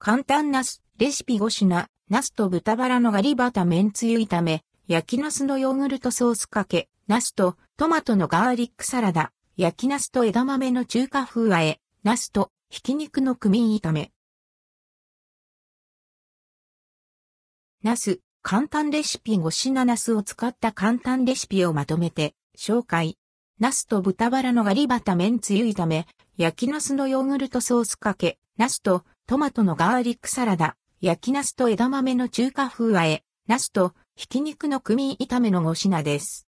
簡単ナス、レシピ5品、ナスと豚バラのガリバタ麺つゆ炒め、焼きナスのヨーグルトソースかけ、ナスとトマトのガーリックサラダ、焼きナスと枝豆の中華風和え、ナスとひき肉のクミン炒め。ナス、簡単レシピ5品。ナスを使った簡単レシピをまとめて紹介。ナスと豚バラのガリバタ麺つゆ炒め、焼きナスのヨーグルトソースかけ、ナスとトマトのガーリックサラダ、焼きナスと枝豆の中華風和え、ナスとひき肉のクミン炒めの5品です。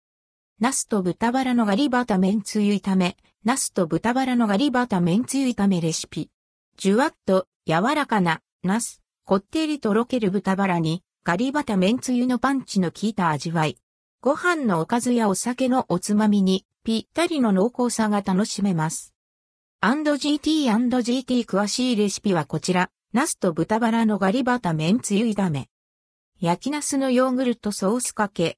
ナスと豚バラのガリバタ麺つゆ炒め、ナスと豚バラのガリバタ麺つゆ炒めレシピ。じゅわっと柔らかなナス、こってりとろける豚バラにガリバタ麺つゆのパンチの効いた味わい。ご飯のおかずやお酒のおつまみにぴったりの濃厚さが楽しめます。&GT&GT 詳しいレシピはこちら。ナスと豚バラのガリバタ麺つゆ炒め。焼きナスのヨーグルトソースかけ。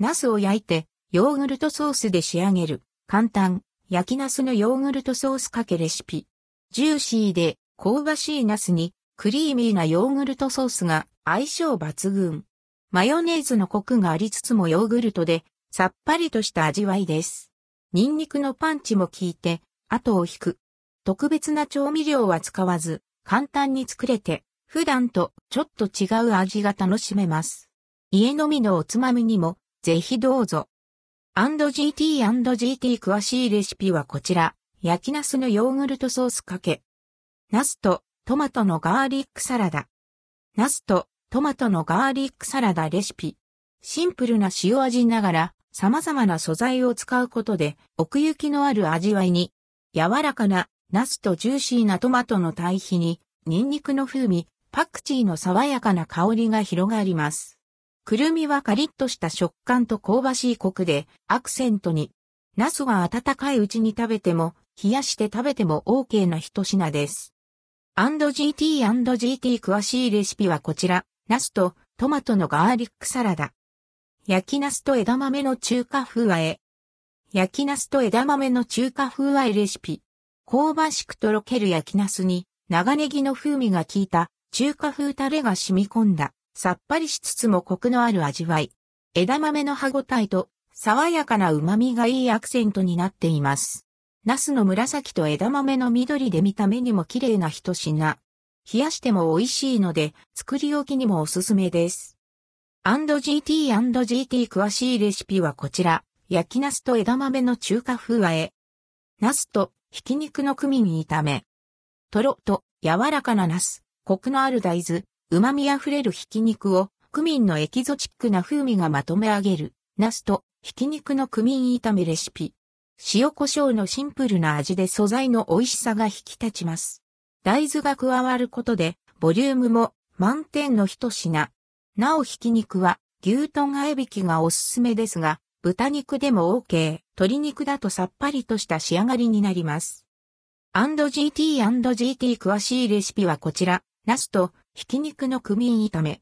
ナスを焼いてヨーグルトソースで仕上げる。簡単。焼きナスのヨーグルトソースかけレシピ。ジューシーで香ばしいナスにクリーミーなヨーグルトソースが相性抜群。マヨネーズのコクがありつつもヨーグルトでさっぱりとした味わいです。ニンニクのパンチも効いて、後を引く。特別な調味料は使わず、簡単に作れて、普段とちょっと違う味が楽しめます。家飲みのおつまみにも、ぜひどうぞ。&GT&GT 詳しいレシピはこちら。焼きナスのヨーグルトソースかけ。ナスとトマトのガーリックサラダ。ナスとトマトのガーリックサラダレシピ。シンプルな塩味ながら様々な素材を使うことで奥行きのある味わいに、柔らかなナスとジューシーなトマトの対比に、ニンニクの風味、パクチーの爽やかな香りが広がります。くるみはカリッとした食感と香ばしいコクでアクセントに、ナスが温かいうちに食べても、冷やして食べても OK な一品です。&GT&GT 詳しいレシピはこちら、ナスとトマトのガーリックサラダ。焼きナスと枝豆の中華風和え。焼きナスと枝豆の中華風和えレシピ。香ばしくとろける焼きナスに長ネギの風味が効いた中華風タレが染み込んださっぱりしつつもコクのある味わい。枝豆の歯ごたえと爽やかな旨味がいいアクセントになっています。ナスの紫と枝豆の緑で見た目にも綺麗な一品。冷やしても美味しいので作り置きにもおすすめです。&GT&GT 詳しいレシピはこちら。焼きナスと枝豆の中華風和え。ナスとひき肉のクミン炒め。とろっと柔らかなナス、コクのある大豆、旨味あふれるひき肉をクミンのエキゾチックな風味がまとめ上げる。ナスとひき肉のクミン炒めレシピ。塩胡椒のシンプルな味で素材の美味しさが引き立ちます。大豆が加わることで、ボリュームも満点の一品。なおひき肉は牛トン合いびきがおすすめですが、豚肉でも OK、鶏肉だとさっぱりとした仕上がりになります。&GT&GT 詳しいレシピはこちら、ナスとひき肉のクミン炒め。